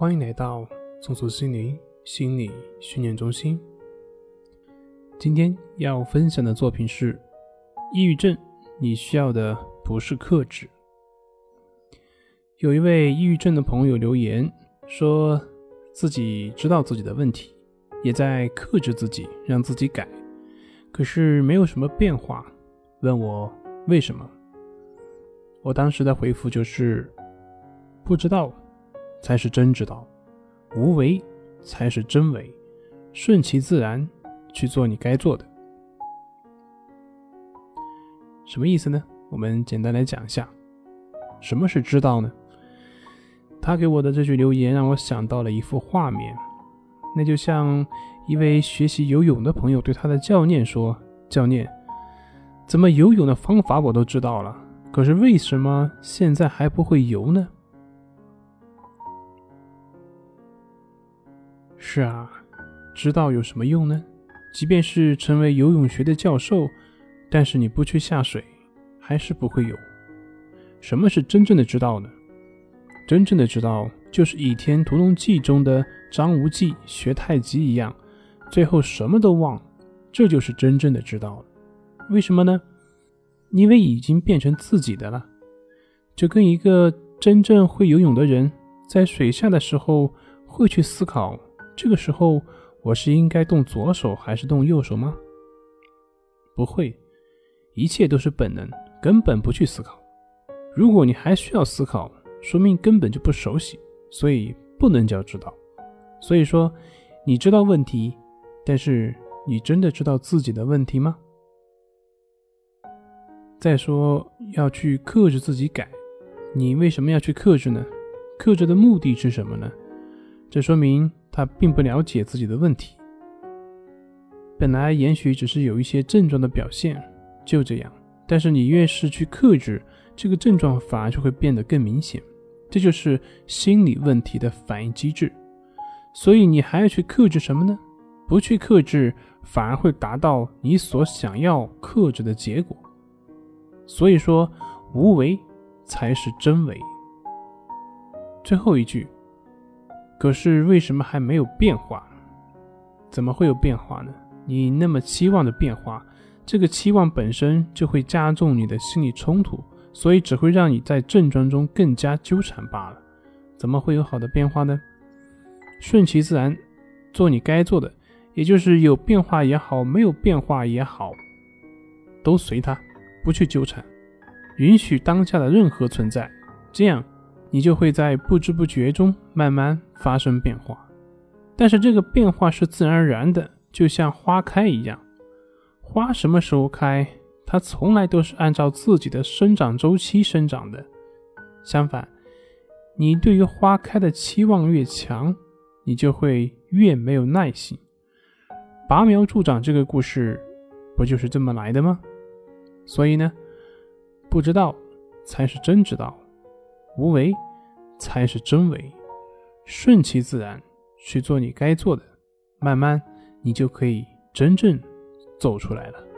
欢迎来到松鼠心灵心理训练中心。今天要分享的作品是：抑郁症，你需要的不是克制。有一位抑郁症的朋友留言说，自己知道自己的问题，也在克制自己，让自己改，可是没有什么变化，问我为什么。我当时的回复就是：不知道。才是真知道，无为才是真为，顺其自然去做你该做的。什么意思呢？我们简单来讲一下，什么是知道呢？他给我的这句留言让我想到了一幅画面，那就像一位学习游泳的朋友对他的教练说：“教练，怎么游泳的方法我都知道了，可是为什么现在还不会游呢？”是啊，知道有什么用呢？即便是成为游泳学的教授，但是你不去下水，还是不会游。什么是真正的知道呢？真正的知道，就是《倚天屠龙记》中的张无忌学太极一样，最后什么都忘了，这就是真正的知道了。为什么呢？因为已经变成自己的了。就跟一个真正会游泳的人，在水下的时候会去思考。这个时候，我是应该动左手还是动右手吗？不会，一切都是本能，根本不去思考。如果你还需要思考，说明根本就不熟悉，所以不能叫知道。所以说，你知道问题，但是你真的知道自己的问题吗？再说要去克制自己改，你为什么要去克制呢？克制的目的是什么呢？这说明。他并不了解自己的问题，本来也许只是有一些症状的表现，就这样。但是你越是去克制，这个症状反而就会变得更明显。这就是心理问题的反应机制。所以你还要去克制什么呢？不去克制，反而会达到你所想要克制的结果。所以说，无为才是真为。最后一句。可是为什么还没有变化？怎么会有变化呢？你那么期望的变化，这个期望本身就会加重你的心理冲突，所以只会让你在症状中更加纠缠罢了。怎么会有好的变化呢？顺其自然，做你该做的，也就是有变化也好，没有变化也好，都随它，不去纠缠，允许当下的任何存在，这样。你就会在不知不觉中慢慢发生变化，但是这个变化是自然而然的，就像花开一样。花什么时候开，它从来都是按照自己的生长周期生长的。相反，你对于花开的期望越强，你就会越没有耐心。拔苗助长这个故事，不就是这么来的吗？所以呢，不知道才是真知道。无为才是真为，顺其自然去做你该做的，慢慢你就可以真正走出来了。